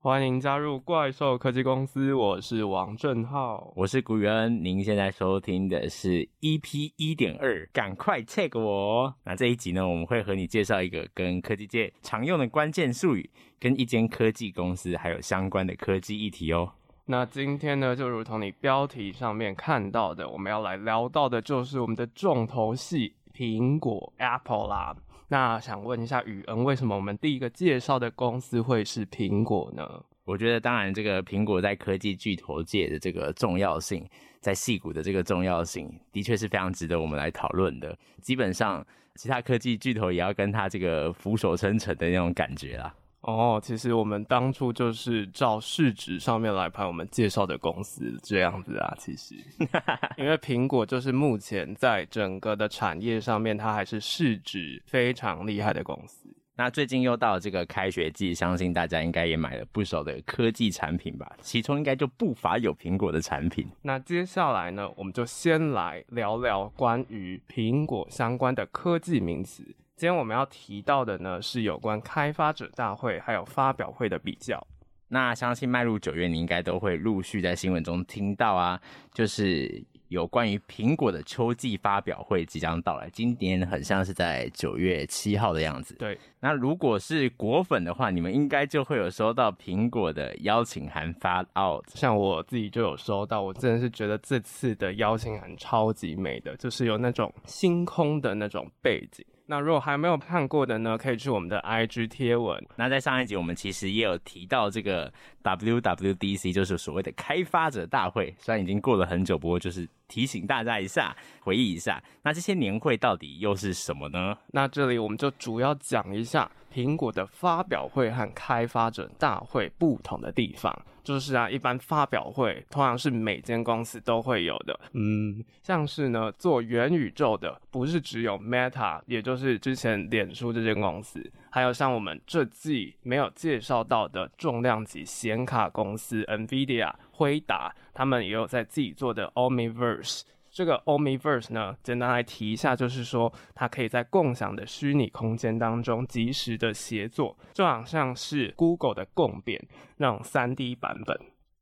欢迎加入怪兽科技公司，我是王正浩，我是古宇恩。您现在收听的是 EP 一点二，赶快 check 我。那这一集呢，我们会和你介绍一个跟科技界常用的关键术语，跟一间科技公司还有相关的科技议题哦。那今天呢，就如同你标题上面看到的，我们要来聊到的就是我们的重头戏——苹果 Apple 啦。那想问一下宇恩，为什么我们第一个介绍的公司会是苹果呢？我觉得，当然，这个苹果在科技巨头界的这个重要性，在戏骨的这个重要性，的确是非常值得我们来讨论的。基本上，其他科技巨头也要跟他这个俯首称臣的那种感觉啦。哦，其实我们当初就是照市值上面来排我们介绍的公司这样子啊。其实，因为苹果就是目前在整个的产业上面，它还是市值非常厉害的公司。那最近又到了这个开学季，相信大家应该也买了不少的科技产品吧？其中应该就不乏有苹果的产品。那接下来呢，我们就先来聊聊关于苹果相关的科技名词。今天我们要提到的呢，是有关开发者大会还有发表会的比较。那相信迈入九月，你应该都会陆续在新闻中听到啊，就是有关于苹果的秋季发表会即将到来。今年很像是在九月七号的样子。对。那如果是果粉的话，你们应该就会有收到苹果的邀请函发 out。像我自己就有收到，我真的是觉得这次的邀请函超级美的，就是有那种星空的那种背景。那如果还没有看过的呢，可以去我们的 IG 贴文。那在上一集我们其实也有提到这个 WWDC，就是所谓的开发者大会。虽然已经过了很久，不过就是提醒大家一下，回忆一下。那这些年会到底又是什么呢？那这里我们就主要讲一下。苹果的发表会和开发者大会不同的地方，就是啊，一般发表会通常是每间公司都会有的，嗯，像是呢做元宇宙的，不是只有 Meta，也就是之前脸书这间公司，还有像我们这季没有介绍到的重量级显卡公司 NVIDIA、辉达，他们也有在自己做的 Omniverse。这个 Omniverse 呢，简单来提一下，就是说它可以在共享的虚拟空间当中及时的协作，就好像是 Google 的共变那种 3D 版本。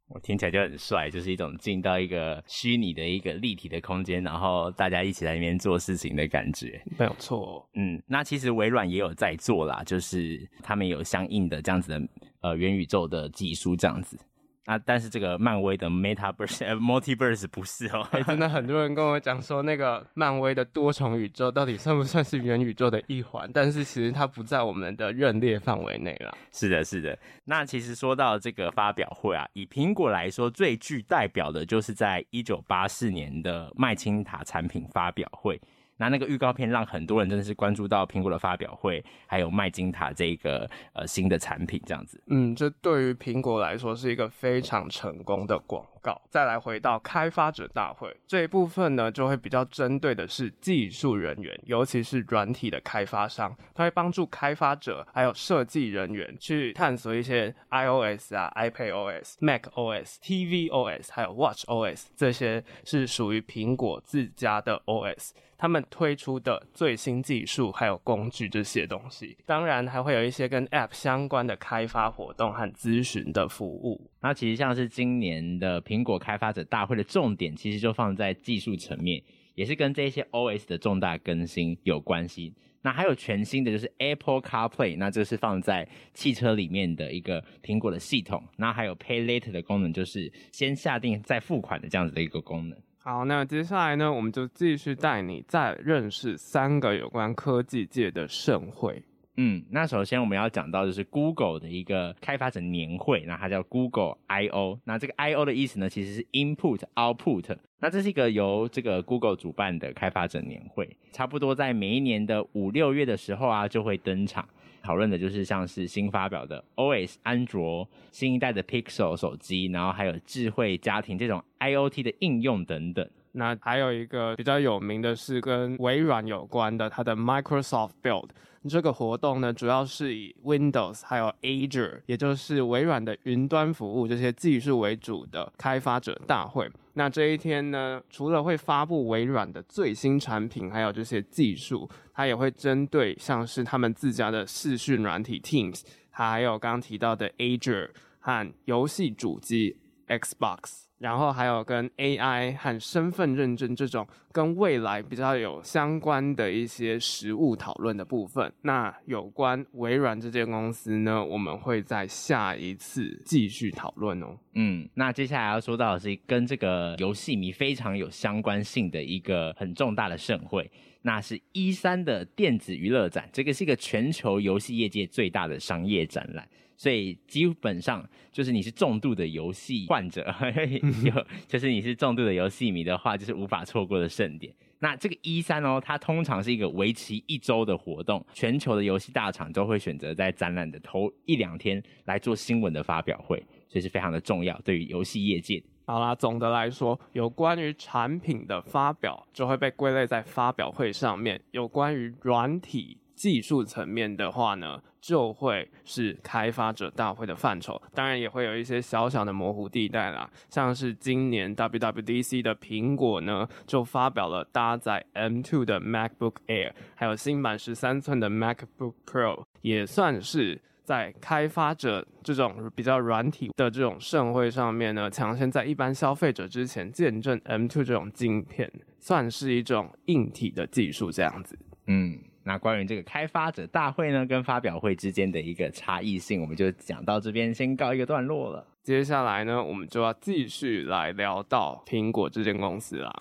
我听起来就很帅，就是一种进到一个虚拟的一个立体的空间，然后大家一起在那边做事情的感觉。没有错，嗯，那其实微软也有在做啦，就是他们有相应的这样子的呃元宇宙的技术这样子。啊，但是这个漫威的 Metaverse、呃、Multiverse 不是哦。欸，真的很多人跟我讲说，那个漫威的多重宇宙到底算不算是元宇宙的一环？但是其实它不在我们的认列范围内了。是的，是的。那其实说到这个发表会啊，以苹果来说，最具代表的就是在一九八四年的麦金塔产品发表会。那那个预告片让很多人真的是关注到苹果的发表会，还有麦金塔这个呃新的产品这样子。嗯，这对于苹果来说是一个非常成功的广告。再来回到开发者大会这一部分呢，就会比较针对的是技术人员，尤其是软体的开发商，它会帮助开发者还有设计人员去探索一些 iOS 啊、iPadOS、macOS、tvOS 还有 watchOS 这些是属于苹果自家的 OS。他们推出的最新技术还有工具这些东西，当然还会有一些跟 App 相关的开发活动和咨询的服务。那其实像是今年的苹苹果开发者大会的重点，其实就放在技术层面，也是跟这些 OS 的重大更新有关系。那还有全新的就是 Apple CarPlay，那这是放在汽车里面的一个苹果的系统。那还有 Pay Later 的功能，就是先下定再付款的这样子的一个功能。好，那接下来呢，我们就继续带你再认识三个有关科技界的盛会。嗯，那首先我们要讲到就是 Google 的一个开发者年会，那它叫 Google I/O。那这个 I/O 的意思呢，其实是 Input Output。那这是一个由这个 Google 主办的开发者年会，差不多在每一年的五六月的时候啊，就会登场。讨论的就是像是新发表的 OS 安卓、新一代的 Pixel 手机，然后还有智慧家庭这种 IoT 的应用等等。那还有一个比较有名的是跟微软有关的，它的 Microsoft Build。这个活动呢，主要是以 Windows 还有 Azure，也就是微软的云端服务这些技术为主的开发者大会。那这一天呢，除了会发布微软的最新产品，还有这些技术，它也会针对像是他们自家的视讯软体 Teams，还有刚刚提到的 Azure。和游戏主机 Xbox。然后还有跟 AI 和身份认证这种跟未来比较有相关的一些实务讨论的部分。那有关微软这间公司呢，我们会在下一次继续讨论哦。嗯，那接下来要说到的是跟这个游戏迷非常有相关性的一个很重大的盛会，那是 E3 的电子娱乐展。这个是一个全球游戏业界最大的商业展览。所以基本上就是你是重度的游戏患者，有就是你是重度的游戏迷的话，就是无法错过的盛典。那这个 E3 哦，它通常是一个为期一周的活动，全球的游戏大厂都会选择在展览的头一两天来做新闻的发表会，所以是非常的重要，对于游戏业界。好啦，总的来说，有关于产品的发表就会被归类在发表会上面；有关于软体技术层面的话呢，就会是开发者大会的范畴，当然也会有一些小小的模糊地带啦，像是今年 WWDC 的苹果呢，就发表了搭载 M2 的 MacBook Air，还有新版十三寸的 MacBook Pro，也算是在开发者这种比较软体的这种盛会上面呢，抢先在一般消费者之前见证 M2 这种晶片，算是一种硬体的技术这样子，嗯。那关于这个开发者大会呢，跟发表会之间的一个差异性，我们就讲到这边，先告一个段落了。接下来呢，我们就要继续来聊到苹果这间公司啦。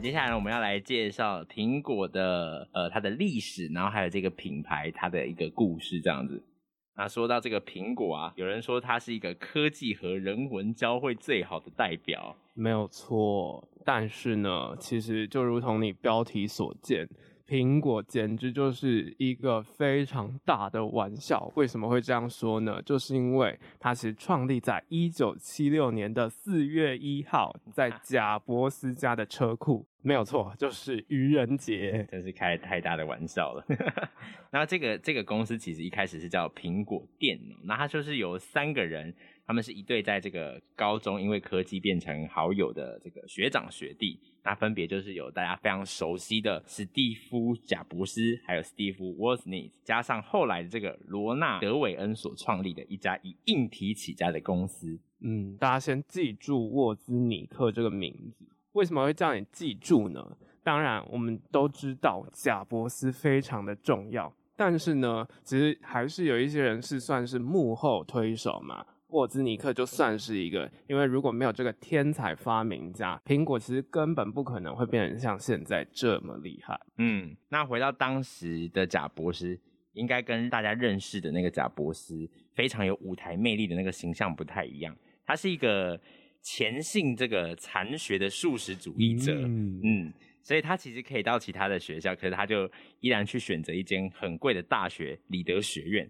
接下来，我们要来介绍苹果的呃它的历史，然后还有这个品牌它的一个故事，这样子。那说到这个苹果啊，有人说它是一个科技和人文交汇最好的代表，没有错。但是呢，其实就如同你标题所见。苹果简直就是一个非常大的玩笑。为什么会这样说呢？就是因为它是创立在一九七六年的四月一号，在贾伯斯家的车库。没有错，就是愚人节。真是开太大的玩笑了。那这个这个公司其实一开始是叫苹果电脑，那它就是由三个人。他们是一对在这个高中因为科技变成好友的这个学长学弟，那分别就是有大家非常熟悉的史蒂夫·贾伯斯，还有史蒂夫·沃斯尼，加上后来的这个罗纳·德韦恩所创立的一家以硬体起家的公司。嗯，大家先记住沃兹尼克这个名字，为什么会叫你记住呢？当然，我们都知道贾伯斯非常的重要，但是呢，其实还是有一些人是算是幕后推手嘛。沃兹尼克就算是一个，因为如果没有这个天才发明家，苹果其实根本不可能会变成像现在这么厉害。嗯，那回到当时的贾伯斯，应该跟大家认识的那个贾伯斯非常有舞台魅力的那个形象不太一样。他是一个虔信这个残学的素食主义者，嗯，嗯，所以他其实可以到其他的学校，可是他就依然去选择一间很贵的大学——里德学院。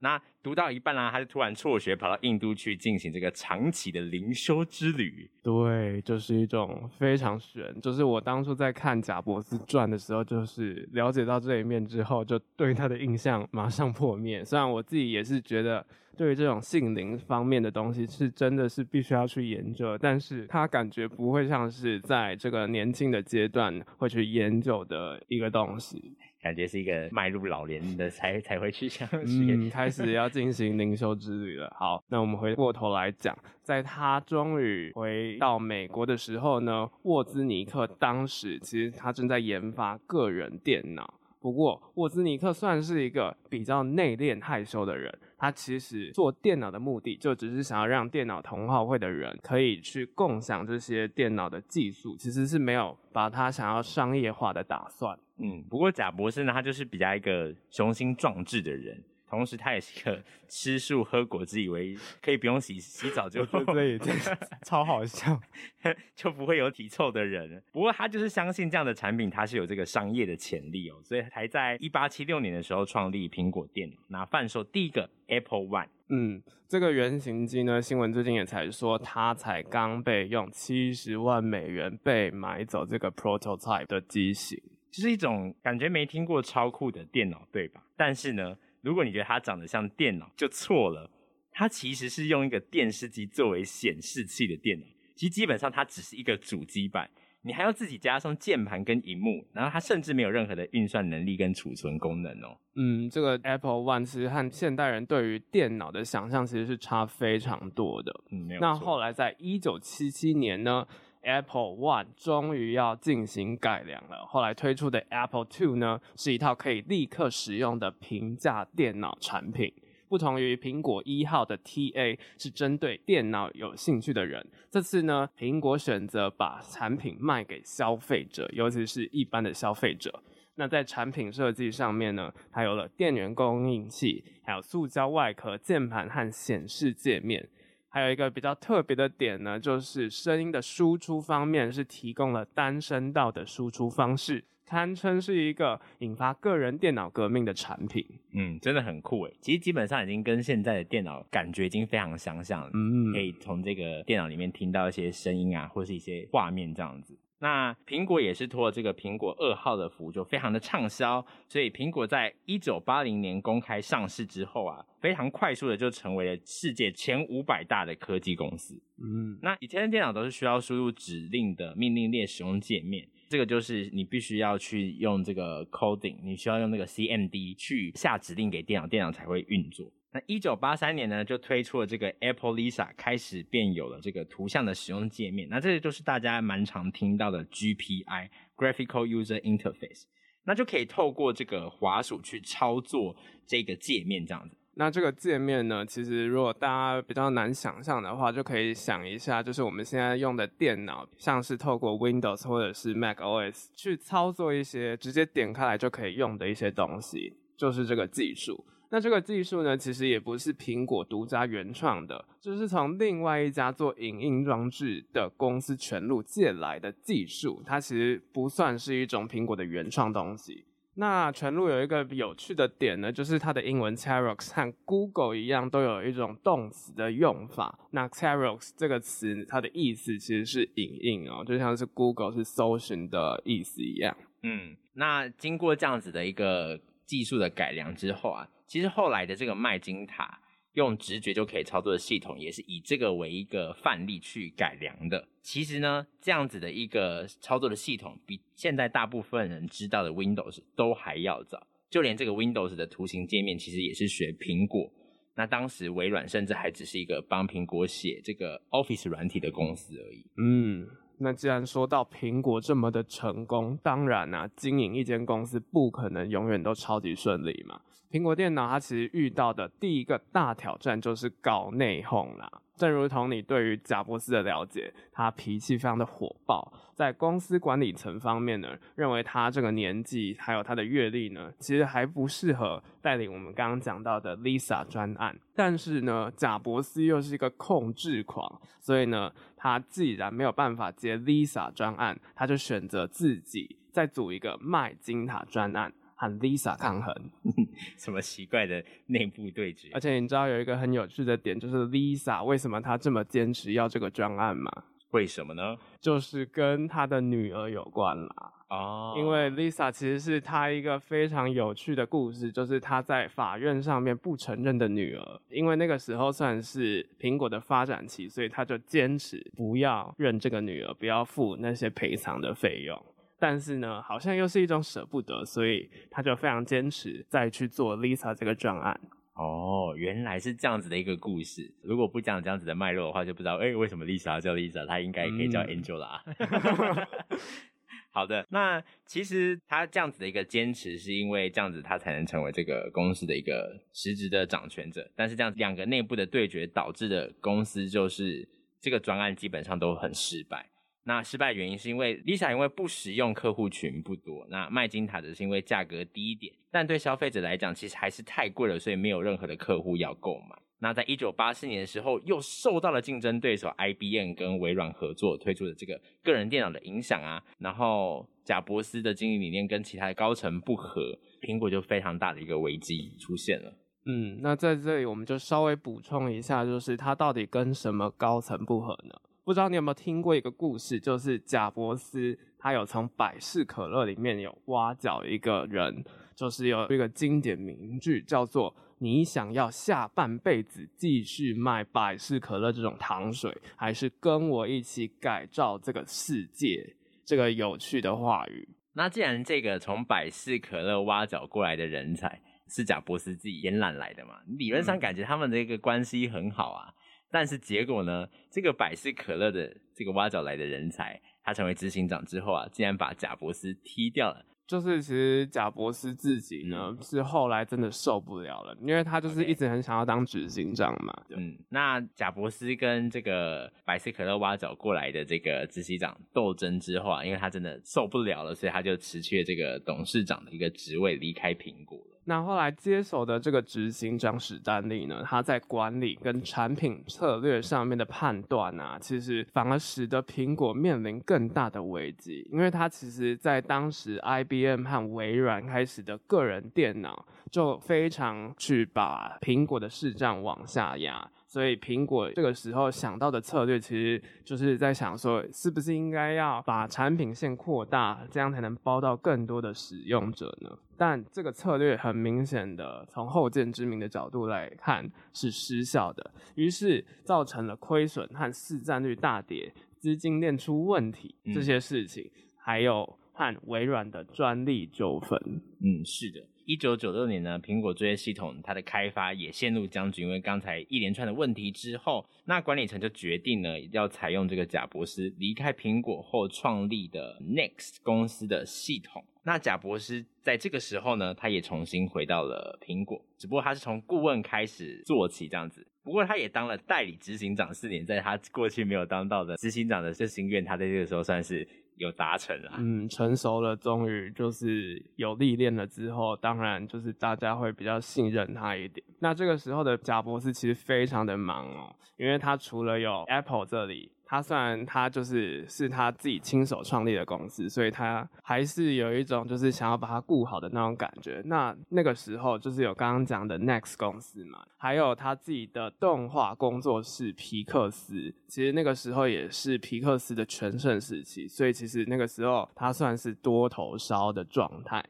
那读到一半啦、他就突然辍学跑到印度去进行这个长期的灵修之旅。对，就是一种非常玄。就是我当初在看贾伯斯传的时候，就是了解到这一面之后，就对他的印象马上破灭。虽然我自己也是觉得，对于这种性灵方面的东西，是真的是必须要去研究，但是他感觉不会像是在这个年轻的阶段会去研究的一个东西。感觉是一个迈入老年的才才会去想，嗯，开始要进行灵修之旅了。好，那我们回过头来讲，在他终于回到美国的时候呢，沃兹尼克当时其实他正在研发个人电脑。不过，沃兹尼克算是一个比较内敛害羞的人。他其实做电脑的目的，就只是想要让电脑同好会的人可以去共享这些电脑的技术，其实是没有把他想要商业化的打算。嗯，不过贾博士呢，他就是比较一个雄心壮志的人。同时，他也是一个 吃素喝果汁，以为可以不用洗洗澡就对，超好笑，就不会有体臭的人。不过，他就是相信这样的产品，它是有这个商业的潜力哦，所以才在一八七六年的时候创立苹果电脑，那贩售第一个 Apple One。嗯，这个原型机呢，新闻最近也才说，它才刚被用七十万美元被买走，这个 prototype 的机型，就是一种感觉没听过超酷的电脑，对吧？但是呢。如果你觉得它长得像电脑，就错了。它其实是用一个电视机作为显示器的电脑，其实基本上它只是一个主机板。你还要自己加上键盘跟荧幕，然后它甚至没有任何的运算能力跟储存功能哦。嗯，这个 Apple One 其实和现代人对于电脑的想象其实是差非常多的。嗯，没有。那后来在一九七七年呢，Apple One 终于要进行改良了。后来推出的 Apple Two 呢，是一套可以立刻使用的平价电脑产品。不同于苹果一号的 TA 是针对电脑有兴趣的人，这次呢，苹果选择把产品卖给消费者，尤其是一般的消费者。那在产品设计上面呢，它有了电源供应器，还有塑胶外壳、键盘和显示界面。还有一个比较特别的点呢，就是声音的输出方面是提供了单声道的输出方式。堪称是一个引发个人电脑革命的产品，嗯，真的很酷诶。其实基本上已经跟现在的电脑感觉已经非常相像了，嗯，可以从这个电脑里面听到一些声音啊，或是一些画面这样子。那苹果也是托了这个苹果二号的福，就非常的畅销，所以苹果在一九八零年公开上市之后啊，非常快速的就成为了世界前五百大的科技公司。嗯，那以前的电脑都是需要输入指令的命令列使用界面。这个就是你必须要去用这个 coding，你需要用那个 CMD 去下指令给电脑，电脑才会运作。那一九八三年呢，就推出了这个 Apple Lisa，开始便有了这个图像的使用界面。那这个就是大家蛮常听到的 GPI（Graphical User Interface），那就可以透过这个滑鼠去操作这个界面，这样子。那这个界面呢，其实如果大家比较难想象的话，就可以想一下，就是我们现在用的电脑，像是透过 Windows 或者是 Mac OS 去操作一些直接点开来就可以用的一些东西，就是这个技术。那这个技术呢，其实也不是苹果独家原创的，就是从另外一家做影音装置的公司全路借来的技术，它其实不算是一种苹果的原创东西。那全路有一个有趣的点呢，就是它的英文 Xerox 和 Google 一样，都有一种动词的用法。那 Xerox 这个词，它的意思其实是影印哦，就像是 Google 是搜寻的意思一样。嗯，那经过这样子的一个技术的改良之后啊，其实后来的这个麦金塔。用直觉就可以操作的系统，也是以这个为一个范例去改良的。其实呢，这样子的一个操作的系统，比现在大部分人知道的 Windows 都还要早。就连这个 Windows 的图形界面，其实也是学苹果。那当时微软甚至还只是一个帮苹果写这个 Office 软体的公司而已。嗯，那既然说到苹果这么的成功，当然啊，经营一间公司不可能永远都超级顺利嘛。苹果电脑它其实遇到的第一个大挑战就是搞内讧啦。正如同你对于贾伯斯的了解，他脾气非常的火爆，在公司管理层方面呢，认为他这个年纪还有他的阅历呢，其实还不适合带领我们刚刚讲到的 Lisa 专案。但是呢，贾伯斯又是一个控制狂，所以呢，他既然没有办法接 Lisa 专案，他就选择自己再组一个麦金塔专案。和 Lisa 抗衡，什么奇怪的内部对决？而且你知道有一个很有趣的点，就是 Lisa 为什么她这么坚持要这个专案吗？为什么呢？就是跟她的女儿有关啦。哦，oh. 因为 Lisa 其实是她一个非常有趣的故事，就是她在法院上面不承认的女儿，因为那个时候算是苹果的发展期，所以她就坚持不要认这个女儿，不要付那些赔偿的费用。但是呢，好像又是一种舍不得，所以她就非常坚持再去做 Lisa 这个专案。哦，原来是这样子的一个故事。如果不讲这样子的脉络的话，就不知道哎、欸，为什么 Lisa 要叫 Lisa？她应该可以叫 Angela。嗯、好的，那其实他这样子的一个坚持，是因为这样子他才能成为这个公司的一个实质的掌权者。但是这样两个内部的对决导致的公司，就是这个专案基本上都很失败。那失败原因是因为 Lisa 因为不实用客户群不多，那麦金塔则是因为价格低一点，但对消费者来讲其实还是太贵了，所以没有任何的客户要购买。那在一九八四年的时候，又受到了竞争对手 IBM 跟微软合作推出的这个个人电脑的影响啊，然后贾伯斯的经营理念跟其他的高层不合，苹果就非常大的一个危机出现了。嗯，那在这里我们就稍微补充一下，就是他到底跟什么高层不合呢？不知道你有没有听过一个故事，就是贾伯斯他有从百事可乐里面有挖角一个人，就是有一个经典名句叫做“你想要下半辈子继续卖百事可乐这种糖水，还是跟我一起改造这个世界？”这个有趣的话语。那既然这个从百事可乐挖角过来的人才是贾伯斯自己延揽来的嘛，理论上感觉他们的一个关系很好啊。嗯、但是结果呢，这个百事可乐的这个挖角来的人才，他成为执行长之后啊，竟然把贾伯斯踢掉了。就是其实贾伯斯自己呢，嗯、是后来真的受不了了，因为他就是一直很想要当执行长嘛。嗯，那贾伯斯跟这个百事可乐挖角过来的这个执行长斗争之后啊，因为他真的受不了了，所以他就辞去了这个董事长的一个职位，离开苹果了。那后来接手的这个执行长史丹利呢，他在管理跟产品策略上面的判断啊，其实反而使得苹果面临更大的危机，因为他其实在当时 IBM 和微软开始的个人电脑，就非常去把苹果的市占往下压。所以苹果这个时候想到的策略，其实就是在想说，是不是应该要把产品线扩大，这样才能包到更多的使用者呢？但这个策略很明显的，从后见之明的角度来看是失效的，于是造成了亏损和市占率大跌、资金链出问题这些事情，嗯、还有和微软的专利纠纷。嗯，是的。一九九六年呢，苹果作业系统它的开发也陷入僵局，因为刚才一连串的问题之后，那管理层就决定呢，要采用这个贾博士离开苹果后创立的 Next 公司的系统。那贾博士在这个时候呢，他也重新回到了苹果，只不过他是从顾问开始做起这样子。不过他也当了代理执行长四年，在他过去没有当到的执行长的这心愿，他在这个时候算是。有达成了，嗯，成熟了，终于就是有历练了之后，当然就是大家会比较信任他一点。那这个时候的贾博士其实非常的忙哦，因为他除了有 Apple 这里。他虽然他就是是他自己亲手创立的公司，所以他还是有一种就是想要把它顾好的那种感觉。那那个时候就是有刚刚讲的 Next 公司嘛，还有他自己的动画工作室皮克斯，其实那个时候也是皮克斯的全盛时期，所以其实那个时候他算是多头烧的状态。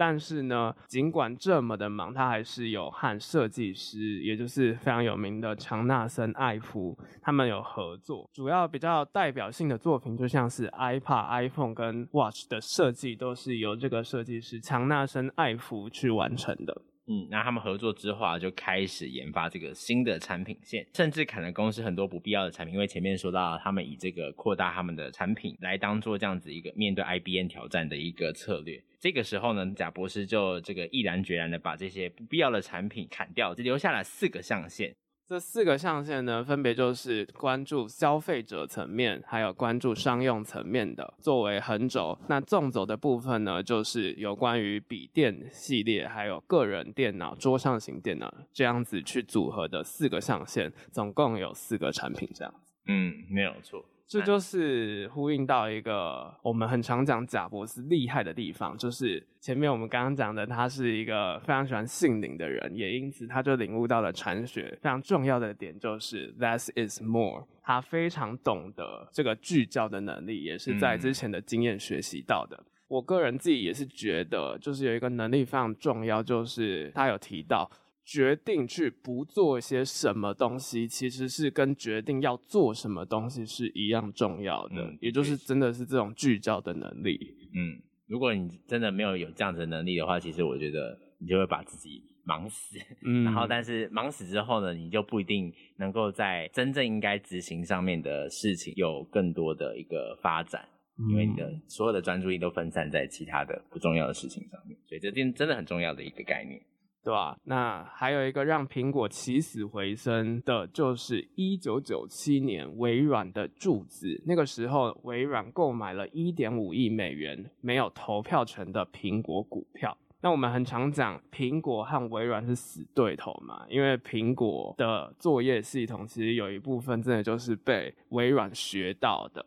但是呢，尽管这么的忙，他还是有和设计师，也就是非常有名的强纳森·艾夫，他们有合作。主要比较代表性的作品，就像是 iPad、iPhone 跟 Watch 的设计，都是由这个设计师强纳森·艾夫去完成的。嗯，那他们合作之后啊，就开始研发这个新的产品线，甚至砍了公司很多不必要的产品。因为前面说到，他们以这个扩大他们的产品来当做这样子一个面对 IBM 挑战的一个策略。这个时候呢，贾博士就这个毅然决然的把这些不必要的产品砍掉，只留下了四个象限。这四个象限呢，分别就是关注消费者层面，还有关注商用层面的，作为横轴。那纵轴的部分呢，就是有关于笔电系列，还有个人电脑、桌上型电脑这样子去组合的四个象限，总共有四个产品这样子。嗯，没有错。这就是呼应到一个我们很常讲贾博士厉害的地方，就是前面我们刚刚讲的，他是一个非常喜欢性灵的人，也因此他就领悟到了禅学非常重要的点，就是 less is more。他非常懂得这个聚焦的能力，也是在之前的经验学习到的。嗯、我个人自己也是觉得，就是有一个能力非常重要，就是他有提到。决定去不做一些什么东西，其实是跟决定要做什么东西是一样重要的，嗯、也就是真的是这种聚焦的能力。嗯，如果你真的没有有这样子的能力的话，其实我觉得你就会把自己忙死。嗯，然后但是忙死之后呢，你就不一定能够在真正应该执行上面的事情有更多的一个发展，嗯、因为你的所有的专注力都分散在其他的不重要的事情上面，所以这真真的很重要的一个概念。对吧？那还有一个让苹果起死回生的，就是一九九七年微软的注资。那个时候，微软购买了一点五亿美元没有投票权的苹果股票。那我们很常讲，苹果和微软是死对头嘛，因为苹果的作业系统其实有一部分真的就是被微软学到的。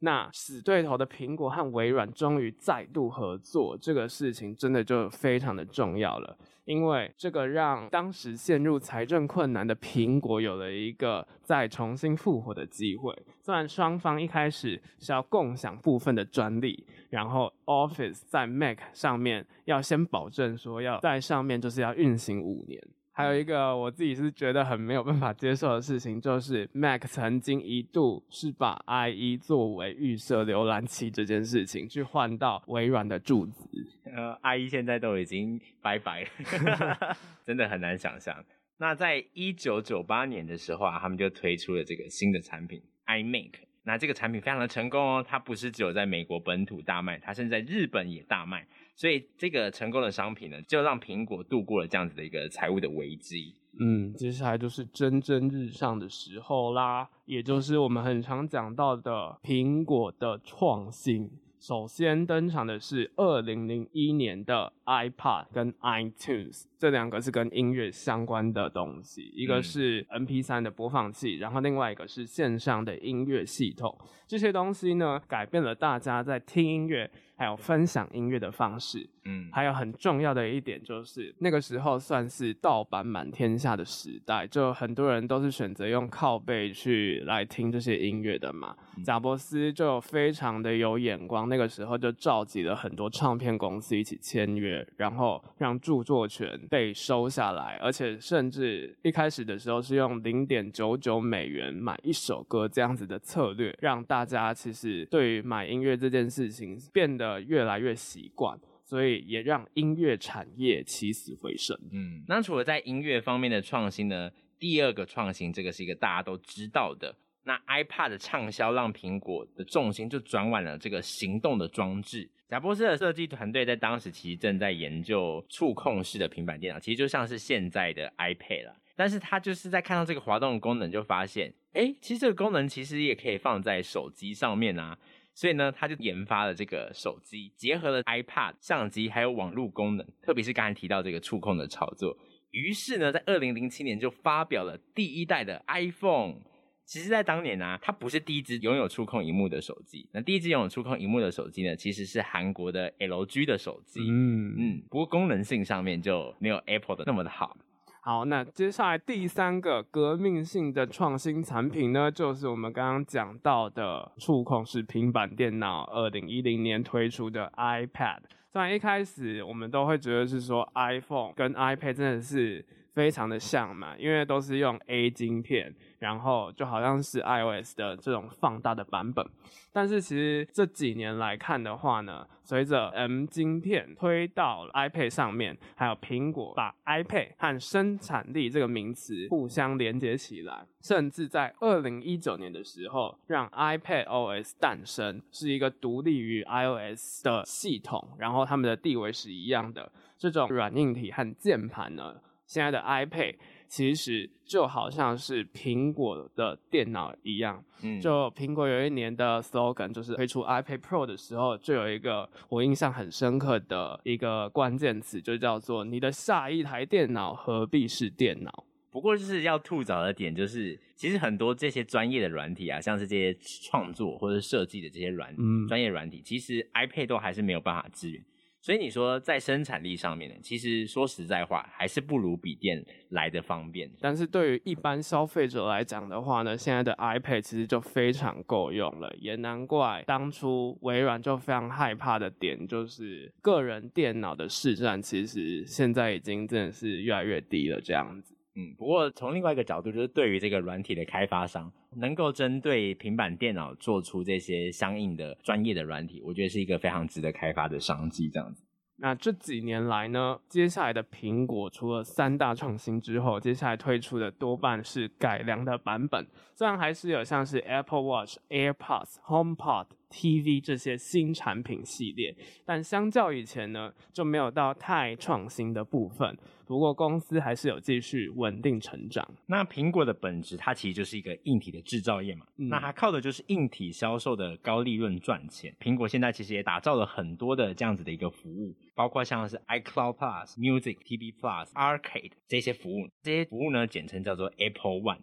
那死对头的苹果和微软终于再度合作，这个事情真的就非常的重要了。因为这个让当时陷入财政困难的苹果有了一个再重新复活的机会。虽然双方一开始是要共享部分的专利，然后 Office 在 Mac 上面要先保证说要在上面就是要运行五年。还有一个我自己是觉得很没有办法接受的事情，就是 Mac 曾经一度是把 IE 作为预设浏览器这件事情去换到微软的柱子。呃，IE 现在都已经拜拜了，真的很难想象。那在一九九八年的时候啊，他们就推出了这个新的产品 iMac。那这个产品非常的成功哦，它不是只有在美国本土大卖，它甚至在日本也大卖。所以这个成功的商品呢，就让苹果度过了这样子的一个财务的危机。嗯，接下来就是蒸蒸日上的时候啦，也就是我们很常讲到的苹果的创新。首先登场的是二零零一年的 iPad 跟 iTunes，这两个是跟音乐相关的东西，一个是 M P 三的播放器，然后另外一个是线上的音乐系统。这些东西呢，改变了大家在听音乐。还有分享音乐的方式，嗯，还有很重要的一点就是，那个时候算是盗版满天下的时代，就很多人都是选择用靠背去来听这些音乐的嘛。贾伯斯就非常的有眼光，那个时候就召集了很多唱片公司一起签约，然后让著作权被收下来，而且甚至一开始的时候是用零点九九美元买一首歌这样子的策略，让大家其实对于买音乐这件事情变得。越来越习惯，所以也让音乐产业起死回生。嗯，那除了在音乐方面的创新呢，第二个创新，这个是一个大家都知道的。那 iPad 的畅销让苹果的重心就转往了这个行动的装置。贾伯斯的设计团队在当时其实正在研究触控式的平板电脑，其实就像是现在的 iPad 了。但是他就是在看到这个滑动的功能，就发现，哎，其实这个功能其实也可以放在手机上面啊。所以呢，他就研发了这个手机，结合了 iPad 相机还有网络功能，特别是刚才提到这个触控的操作。于是呢，在二零零七年就发表了第一代的 iPhone。其实，在当年呢、啊，它不是第一只拥有触控荧幕的手机。那第一只拥有触控荧幕的手机呢，其实是韩国的 LG 的手机。嗯嗯，不过功能性上面就没有 Apple 的那么的好。好，那接下来第三个革命性的创新产品呢，就是我们刚刚讲到的触控式平板电脑，二零一零年推出的 iPad。虽然一开始我们都会觉得是说 iPhone 跟 iPad 真的是非常的像嘛，因为都是用 A 晶片。然后就好像是 iOS 的这种放大的版本，但是其实这几年来看的话呢，随着 M 晶片推到 iPad 上面，还有苹果把 iPad 和生产力这个名词互相连接起来，甚至在二零一九年的时候，让 iPad OS 诞生，是一个独立于 iOS 的系统，然后它们的地位是一样的。这种软硬体和键盘呢，现在的 iPad。其实就好像是苹果的电脑一样，嗯，就苹果有一年的 slogan，就是推出 iPad Pro 的时候，就有一个我印象很深刻的一个关键词，就叫做“你的下一台电脑何必是电脑”。不过就是要吐槽的点，就是其实很多这些专业的软体啊，像是这些创作或者设计的这些软嗯专业软体，其实 iPad 都还是没有办法支援。所以你说在生产力上面呢，其实说实在话，还是不如笔电来的方便。但是对于一般消费者来讲的话呢，现在的 iPad 其实就非常够用了，也难怪当初微软就非常害怕的点，就是个人电脑的市占，其实现在已经真的是越来越低了这样子。嗯，不过从另外一个角度，就是对于这个软体的开发商，能够针对平板电脑做出这些相应的专业的软体，我觉得是一个非常值得开发的商机。这样子。那这几年来呢，接下来的苹果除了三大创新之后，接下来推出的多半是改良的版本。虽然还是有像是 Apple Watch、AirPods、HomePod、TV 这些新产品系列，但相较以前呢，就没有到太创新的部分。不过公司还是有继续稳定成长。那苹果的本质，它其实就是一个硬体的制造业嘛，嗯、那它靠的就是硬体销售的高利润赚钱。苹果现在其实也打造了很多的这样子的一个服务，包括像是 iCloud Plus、Music、TV Plus、Arcade 这些服务，这些服务呢，简称叫做 Apple One。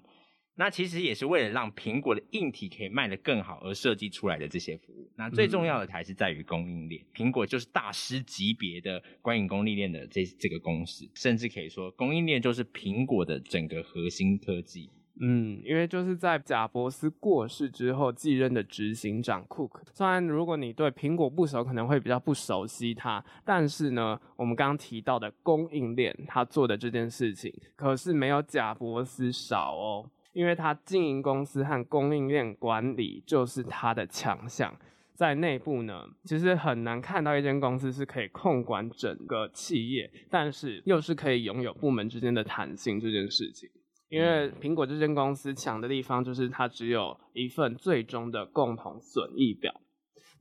那其实也是为了让苹果的硬体可以卖得更好而设计出来的这些服务。那最重要的还是在于供应链，苹果就是大师级别的关于供应链的这这个公司，甚至可以说供应链就是苹果的整个核心科技。嗯，因为就是在贾伯斯过世之后继任的执行长库克，虽然如果你对苹果不熟，可能会比较不熟悉他，但是呢，我们刚刚提到的供应链，他做的这件事情可是没有贾伯斯少哦，因为他经营公司和供应链管理就是他的强项，在内部呢，其实很难看到一间公司是可以控管整个企业，但是又是可以拥有部门之间的弹性这件事情。因为苹果这间公司强的地方就是它只有一份最终的共同损益表，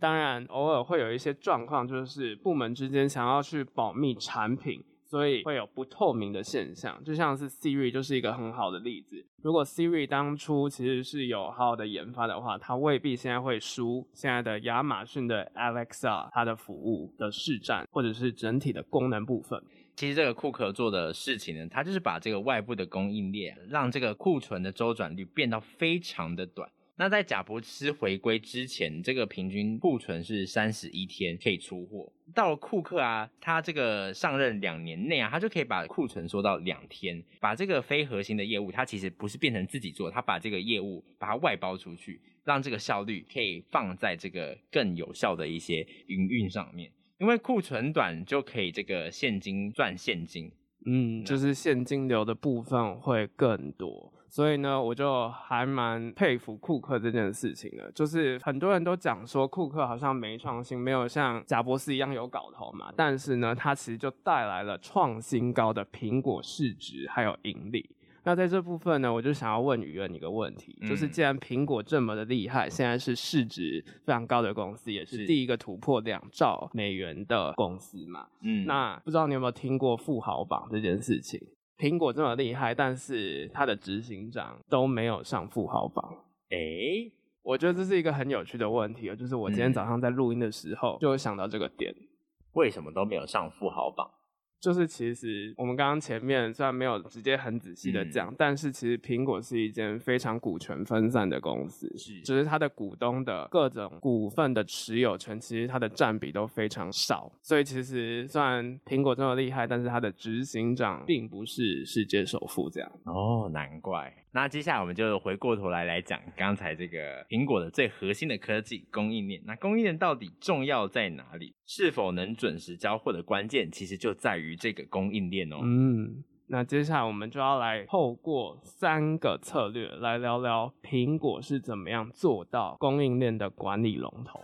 当然偶尔会有一些状况，就是部门之间想要去保密产品，所以会有不透明的现象，就像是 Siri 就是一个很好的例子。如果 Siri 当初其实是有好好的研发的话，它未必现在会输现在的亚马逊的 Alexa 它的服务的市占，或者是整体的功能部分。其实这个库克做的事情呢，他就是把这个外部的供应链，让这个库存的周转率变到非常的短。那在贾伯斯回归之前，这个平均库存是三十一天可以出货。到了库克啊，他这个上任两年内啊，他就可以把库存缩到两天，把这个非核心的业务，他其实不是变成自己做，他把这个业务把它外包出去，让这个效率可以放在这个更有效的一些营运上面。因为库存短就可以这个现金赚现金，嗯，就是现金流的部分会更多，所以呢，我就还蛮佩服库克这件事情的。就是很多人都讲说库克好像没创新，没有像贾博士一样有搞头嘛，但是呢，他其实就带来了创新高的苹果市值还有盈利。那在这部分呢，我就想要问宇恩一个问题，嗯、就是既然苹果这么的厉害，现在是市值非常高的公司，也是第一个突破两兆美元的公司嘛，嗯，那不知道你有没有听过富豪榜这件事情？苹果这么厉害，但是它的执行长都没有上富豪榜，诶、欸，我觉得这是一个很有趣的问题，就是我今天早上在录音的时候就会想到这个点，为什么都没有上富豪榜？就是其实我们刚刚前面虽然没有直接很仔细的讲，嗯、但是其实苹果是一间非常股权分散的公司，是，只是它的股东的各种股份的持有权，其实它的占比都非常少，所以其实虽然苹果这么厉害，但是它的执行长并不是世界首富这样。哦，难怪。那接下来我们就回过头来来讲刚才这个苹果的最核心的科技供应链。那供应链到底重要在哪里？是否能准时交货的关键，其实就在于这个供应链哦。嗯，那接下来我们就要来透过三个策略来聊聊苹果是怎么样做到供应链的管理龙头。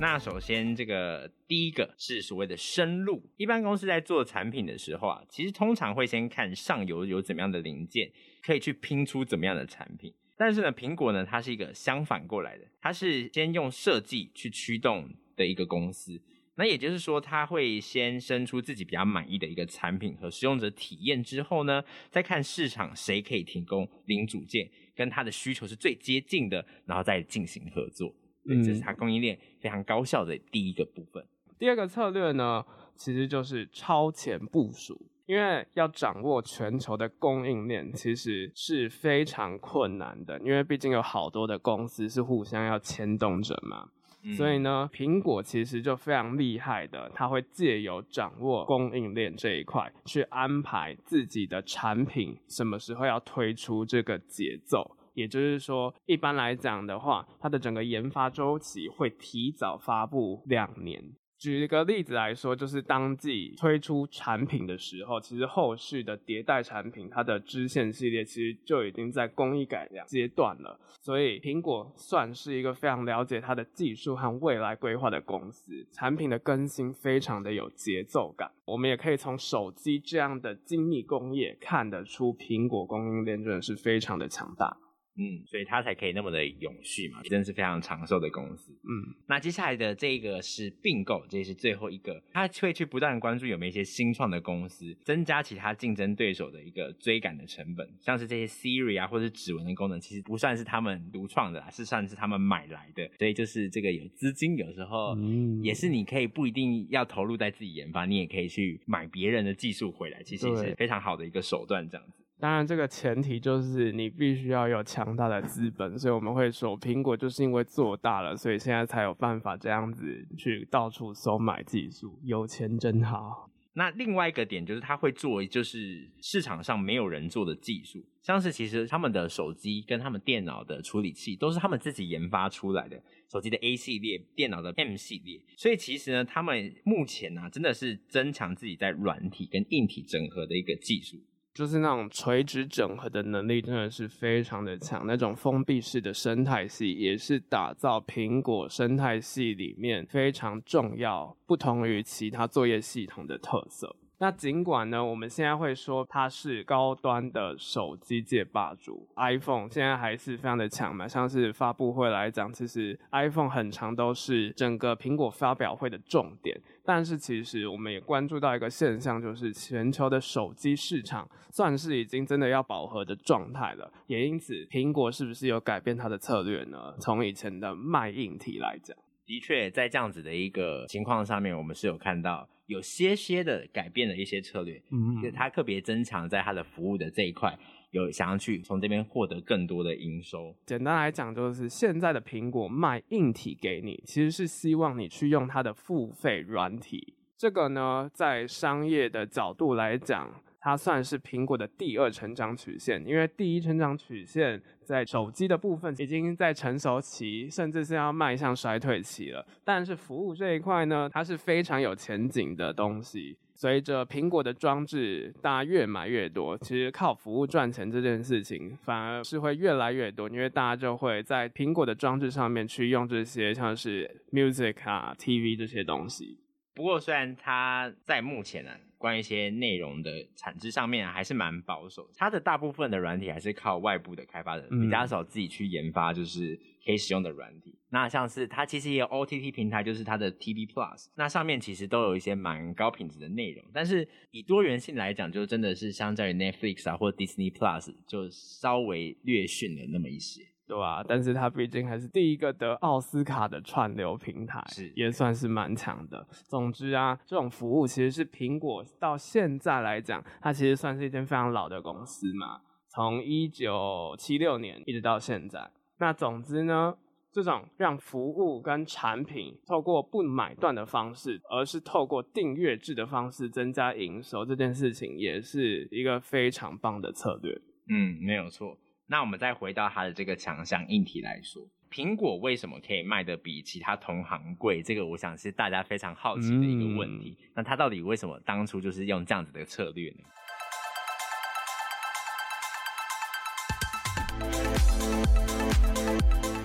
那首先，这个第一个是所谓的深入。一般公司在做产品的时候啊，其实通常会先看上游有怎么样的零件，可以去拼出怎么样的产品。但是呢，苹果呢，它是一个相反过来的，它是先用设计去驱动的一个公司。那也就是说，它会先生出自己比较满意的一个产品和使用者体验之后呢，再看市场谁可以提供零组件，跟它的需求是最接近的，然后再进行合作。对，这是它供应链非常高效的第一个部分。第二个策略呢，其实就是超前部署，因为要掌握全球的供应链，其实是非常困难的，因为毕竟有好多的公司是互相要牵动着嘛。嗯、所以呢，苹果其实就非常厉害的，它会借由掌握供应链这一块，去安排自己的产品什么时候要推出这个节奏。也就是说，一般来讲的话，它的整个研发周期会提早发布两年。举一个例子来说，就是当季推出产品的时候，其实后续的迭代产品，它的支线系列其实就已经在工艺改良阶段了。所以，苹果算是一个非常了解它的技术和未来规划的公司，产品的更新非常的有节奏感。我们也可以从手机这样的精密工业看得出，苹果供应链真的是非常的强大。嗯，所以它才可以那么的永续嘛，真的是非常长寿的公司。嗯，那接下来的这个是并购，这是最后一个，他会去不断关注有没有一些新创的公司，增加其他竞争对手的一个追赶的成本。像是这些 Siri 啊，或者是指纹的功能，其实不算是他们独创的啦，是算是他们买来的。所以就是这个有资金，有时候也是你可以不一定要投入在自己研发，你也可以去买别人的技术回来，其实是非常好的一个手段，这样子。当然，这个前提就是你必须要有强大的资本，所以我们会说，苹果就是因为做大了，所以现在才有办法这样子去到处收买技术，有钱真好。那另外一个点就是它会做，就是市场上没有人做的技术，像是其实他们的手机跟他们电脑的处理器都是他们自己研发出来的，手机的 A 系列，电脑的 M 系列，所以其实呢，他们目前呢、啊、真的是增强自己在软体跟硬体整合的一个技术。就是那种垂直整合的能力真的是非常的强，那种封闭式的生态系也是打造苹果生态系里面非常重要，不同于其他作业系统的特色。那尽管呢，我们现在会说它是高端的手机界霸主，iPhone 现在还是非常的强嘛。像是发布会来讲，其实 iPhone 很常都是整个苹果发表会的重点。但是其实我们也关注到一个现象，就是全球的手机市场算是已经真的要饱和的状态了。也因此，苹果是不是有改变它的策略呢？从以前的卖硬体来讲。的确，在这样子的一个情况上面，我们是有看到有些些的改变了一些策略，嗯，就他特别增强在他的服务的这一块，有想要去从这边获得更多的营收。简单来讲，就是现在的苹果卖硬体给你，其实是希望你去用它的付费软体。这个呢，在商业的角度来讲。它算是苹果的第二成长曲线，因为第一成长曲线在手机的部分已经在成熟期，甚至是要迈向衰退期了。但是服务这一块呢，它是非常有前景的东西。随着苹果的装置大家越买越多，其实靠服务赚钱这件事情反而是会越来越多，因为大家就会在苹果的装置上面去用这些像是 Music 啊、TV 这些东西。不过虽然它在目前呢、关于一些内容的产值上面还是蛮保守，它的大部分的软体还是靠外部的开发人，比较少自己去研发，就是可以使用的软体。那像是它其实也有 OTT 平台，就是它的 TV Plus，那上面其实都有一些蛮高品质的内容，但是以多元性来讲，就真的是相较于 Netflix 啊或 Disney Plus，就稍微略逊了那么一些。对啊，但是它毕竟还是第一个得奥斯卡的串流平台，是也算是蛮强的。总之啊，这种服务其实是苹果到现在来讲，它其实算是一间非常老的公司嘛，从一九七六年一直到现在。那总之呢，这种让服务跟产品透过不买断的方式，而是透过订阅制的方式增加营收，这件事情也是一个非常棒的策略。嗯，没有错。那我们再回到它的这个强项硬体来说，苹果为什么可以卖的比其他同行贵？这个我想是大家非常好奇的一个问题。嗯、那它到底为什么当初就是用这样子的策略呢？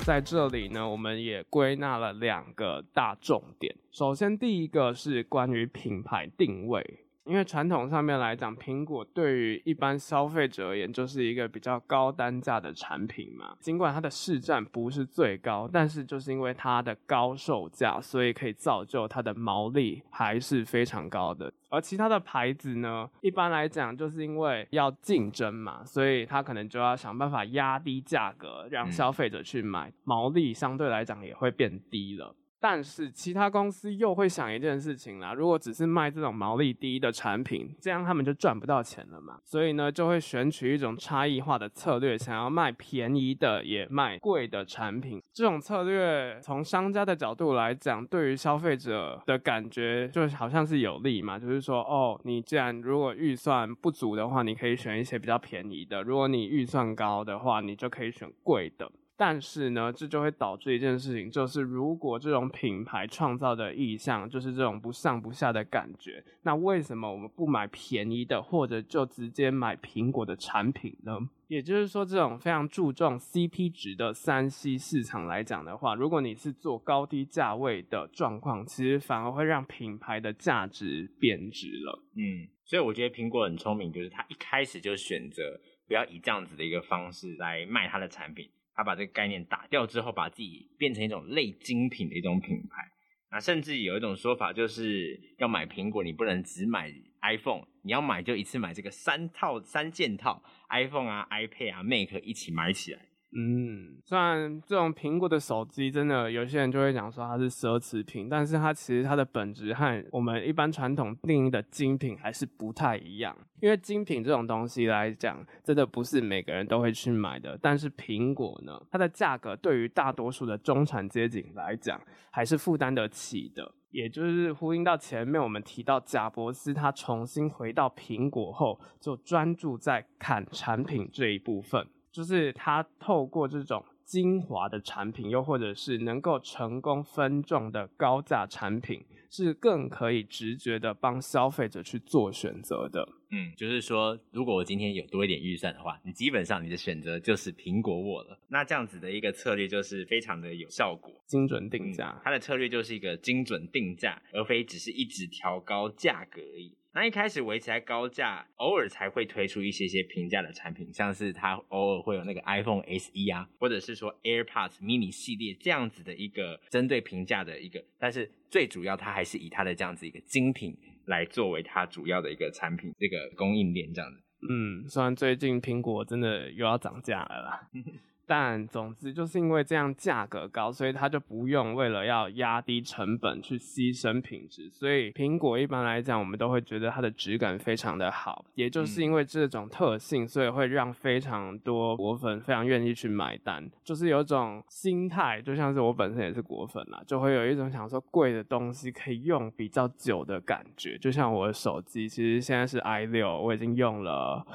在这里呢，我们也归纳了两个大重点。首先，第一个是关于品牌定位。因为传统上面来讲，苹果对于一般消费者而言，就是一个比较高单价的产品嘛。尽管它的市占不是最高，但是就是因为它的高售价，所以可以造就它的毛利还是非常高的。而其他的牌子呢，一般来讲就是因为要竞争嘛，所以它可能就要想办法压低价格，让消费者去买，毛利相对来讲也会变低了。但是其他公司又会想一件事情啦，如果只是卖这种毛利低的产品，这样他们就赚不到钱了嘛。所以呢，就会选取一种差异化的策略，想要卖便宜的也卖贵的产品。这种策略从商家的角度来讲，对于消费者的感觉就好像是有利嘛，就是说，哦，你既然如果预算不足的话，你可以选一些比较便宜的；如果你预算高的话，你就可以选贵的。但是呢，这就会导致一件事情，就是如果这种品牌创造的意象就是这种不上不下的感觉，那为什么我们不买便宜的，或者就直接买苹果的产品呢？也就是说，这种非常注重 CP 值的 3C 市场来讲的话，如果你是做高低价位的状况，其实反而会让品牌的价值贬值了。嗯，所以我觉得苹果很聪明，就是它一开始就选择不要以这样子的一个方式来卖它的产品。他把这个概念打掉之后，把自己变成一种类精品的一种品牌。那甚至有一种说法，就是要买苹果，你不能只买 iPhone，你要买就一次买这个三套三件套，iPhone 啊、iPad 啊、Mac 一起买起来。嗯，虽然这种苹果的手机真的有些人就会讲说它是奢侈品，但是它其实它的本质和我们一般传统定义的精品还是不太一样。因为精品这种东西来讲，真的不是每个人都会去买的。但是苹果呢，它的价格对于大多数的中产阶级来讲，还是负担得起的。也就是呼应到前面我们提到，贾伯斯他重新回到苹果后，就专注在砍产品这一部分。就是它透过这种精华的产品，又或者是能够成功分众的高价产品，是更可以直觉的帮消费者去做选择的。嗯，就是说，如果我今天有多一点预算的话，你基本上你的选择就是苹果我了。那这样子的一个策略就是非常的有效果，精准定价。它的策略就是一个精准定价，而非只是一直调高价格而已。那一开始维持在高价，偶尔才会推出一些些平价的产品，像是它偶尔会有那个 iPhone SE 啊，或者是说 AirPods Mini 系列这样子的一个针对平价的一个，但是最主要它还是以它的这样子一个精品来作为它主要的一个产品这个供应链这样子。嗯，虽然最近苹果真的又要涨价了啦。但总之就是因为这样价格高，所以他就不用为了要压低成本去牺牲品质。所以苹果一般来讲，我们都会觉得它的质感非常的好。也就是因为这种特性，所以会让非常多果粉非常愿意去买单。就是有种心态，就像是我本身也是果粉啦，就会有一种想说贵的东西可以用比较久的感觉。就像我的手机，其实现在是 i 六我已经用了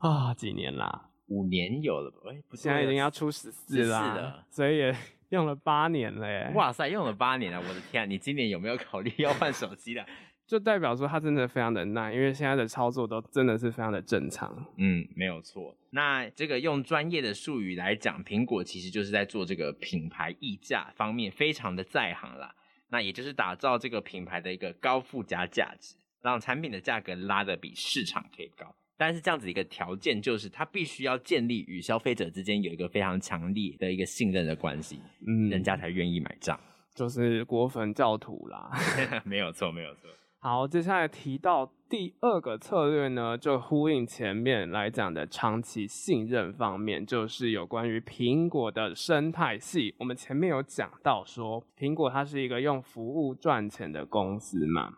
啊几年啦。五年有了，哎、欸，不，现在已经要出十四了，所以也 用了八年了耶。哇塞，用了八年了，我的天啊！你今年有没有考虑要换手机的？就代表说它真的非常的耐，因为现在的操作都真的是非常的正常。嗯，没有错。那这个用专业的术语来讲，苹果其实就是在做这个品牌溢价方面非常的在行啦。那也就是打造这个品牌的一个高附加价值，让产品的价格拉得比市场可以高。但是这样子一个条件，就是它必须要建立与消费者之间有一个非常强烈的一个信任的关系，嗯，人家才愿意买账，就是果粉教徒啦，没有错，没有错。好，接下来提到第二个策略呢，就呼应前面来讲的长期信任方面，就是有关于苹果的生态系。我们前面有讲到说，苹果它是一个用服务赚钱的公司嘛。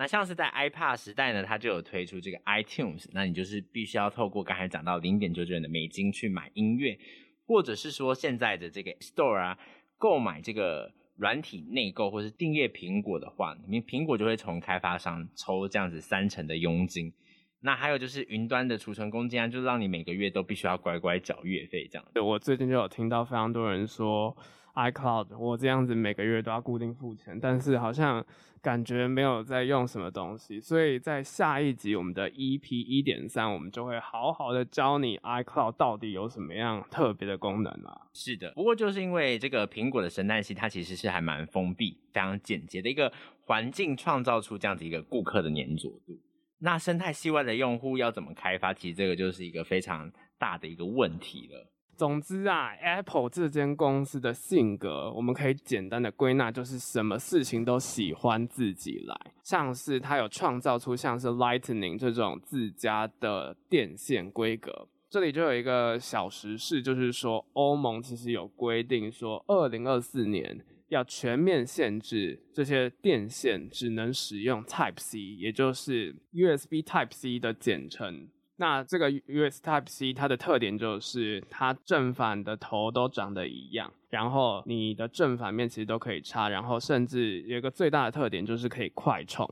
那像是在 iPod 时代呢，它就有推出这个 iTunes，那你就是必须要透过刚才讲到零点九九元的美金去买音乐，或者是说现在的这个 Store 啊，购买这个软体内购或是订阅苹果的话，你苹果就会从开发商抽这样子三成的佣金。那还有就是云端的储存空间，就让你每个月都必须要乖乖缴月费这样。对，我最近就有听到非常多人说。iCloud，我这样子每个月都要固定付钱，但是好像感觉没有在用什么东西，所以在下一集我们的 EP 一点三，我们就会好好的教你 iCloud 到底有什么样特别的功能啊。是的，不过就是因为这个苹果的生态系，它其实是还蛮封闭、非常简洁的一个环境，创造出这样子一个顾客的黏着度。那生态系外的用户要怎么开发？其实这个就是一个非常大的一个问题了。总之啊，Apple 这间公司的性格，我们可以简单的归纳，就是什么事情都喜欢自己来。像是它有创造出像是 Lightning 这种自家的电线规格。这里就有一个小实事，就是说欧盟其实有规定说，二零二四年要全面限制这些电线只能使用 Type C，也就是 USB Type C 的简称。那这个 US Type C 它的特点就是它正反的头都长得一样，然后你的正反面其实都可以插，然后甚至有一个最大的特点就是可以快充。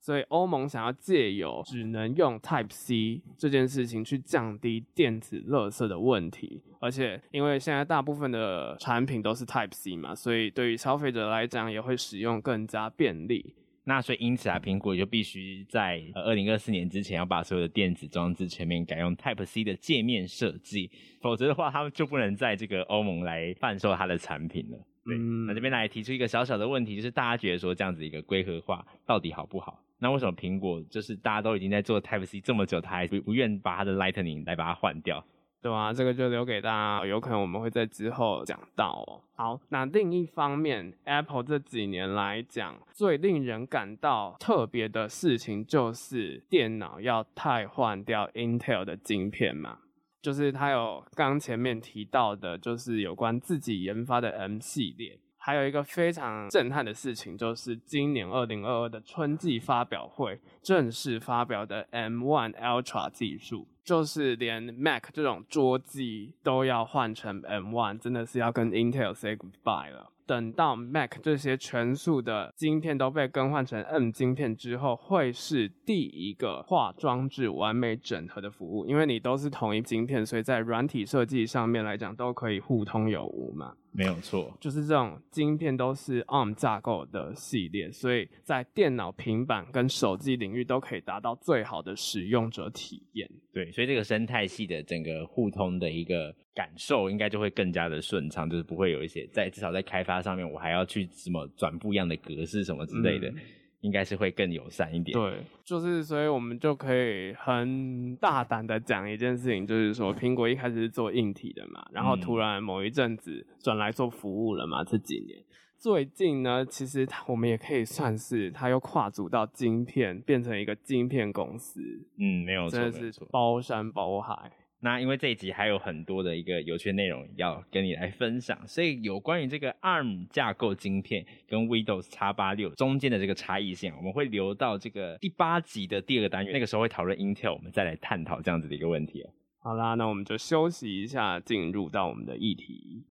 所以欧盟想要借由只能用 Type C 这件事情去降低电子垃圾的问题，而且因为现在大部分的产品都是 Type C 嘛，所以对于消费者来讲也会使用更加便利。那所以因此啊，苹果就必须在呃二零二四年之前要把所有的电子装置全面改用 Type C 的界面设计，否则的话，他们就不能在这个欧盟来贩售它的产品了。对，嗯、那这边来提出一个小小的问题，就是大家觉得说这样子一个规格化到底好不好？那为什么苹果就是大家都已经在做 Type C 这么久，它还不不愿把它的 Lightning 来把它换掉？对啊，这个就留给大家，有可能我们会在之后讲到哦。好，那另一方面，Apple 这几年来讲，最令人感到特别的事情就是电脑要汰换掉 Intel 的晶片嘛。就是它有刚前面提到的，就是有关自己研发的 M 系列。还有一个非常震撼的事情，就是今年二零二二的春季发表会正式发表的 M1 Ultra 技术，就是连 Mac 这种桌机都要换成 M1，真的是要跟 Intel say goodbye 了。等到 Mac 这些全速的晶片都被更换成 M 晶片之后，会是第一个化装置完美整合的服务，因为你都是同一晶片，所以在软体设计上面来讲都可以互通有无嘛。没有错，就是这种晶片都是 ARM 架构的系列，所以在电脑、平板跟手机领域都可以达到最好的使用者体验。对，所以这个生态系的整个互通的一个感受，应该就会更加的顺畅，就是不会有一些在至少在开发上面，我还要去什么转不一样的格式什么之类的。嗯应该是会更友善一点。对，就是所以我们就可以很大胆的讲一件事情，就是说苹果一开始是做硬体的嘛，然后突然某一阵子转来做服务了嘛，这几年。最近呢，其实我们也可以算是它又跨足到晶片，变成一个晶片公司。嗯，没有错，真的是包山包海。那因为这一集还有很多的一个有趣内容要跟你来分享，所以有关于这个 ARM 架构晶片跟 Windows X86 中间的这个差异性，我们会留到这个第八集的第二个单元，那个时候会讨论 Intel，我们再来探讨这样子的一个问题。好啦，那我们就休息一下，进入到我们的议题。